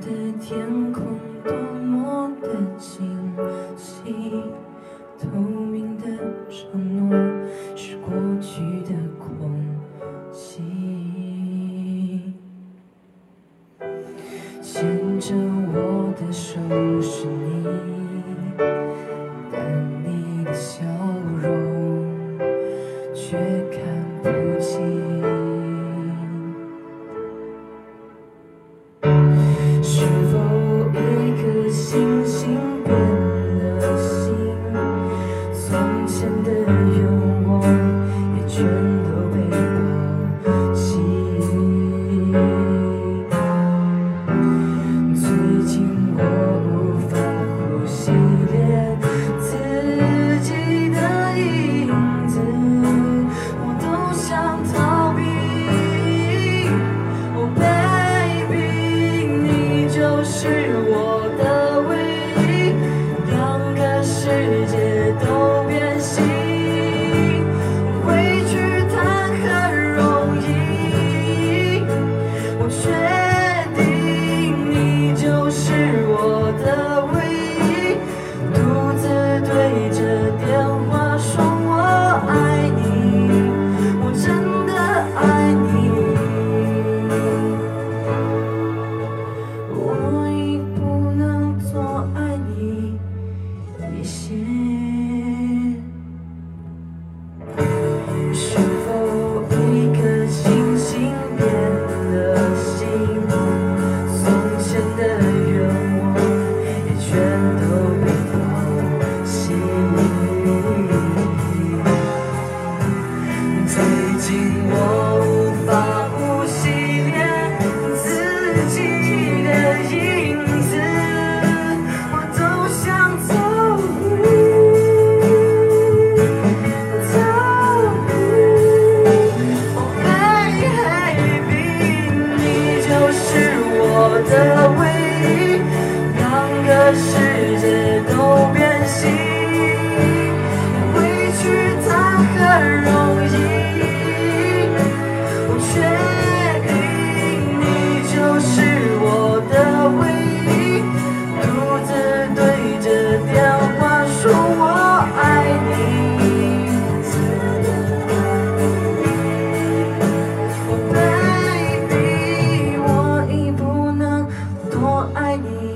的天空多么的清晰，透明的承诺是过去的空气。牵着我的手是你，但你的笑容却。世界都变形，回去谈何容易？我确定你就是我的唯一，独自对着电话说我爱你。Baby，我已不能多爱你。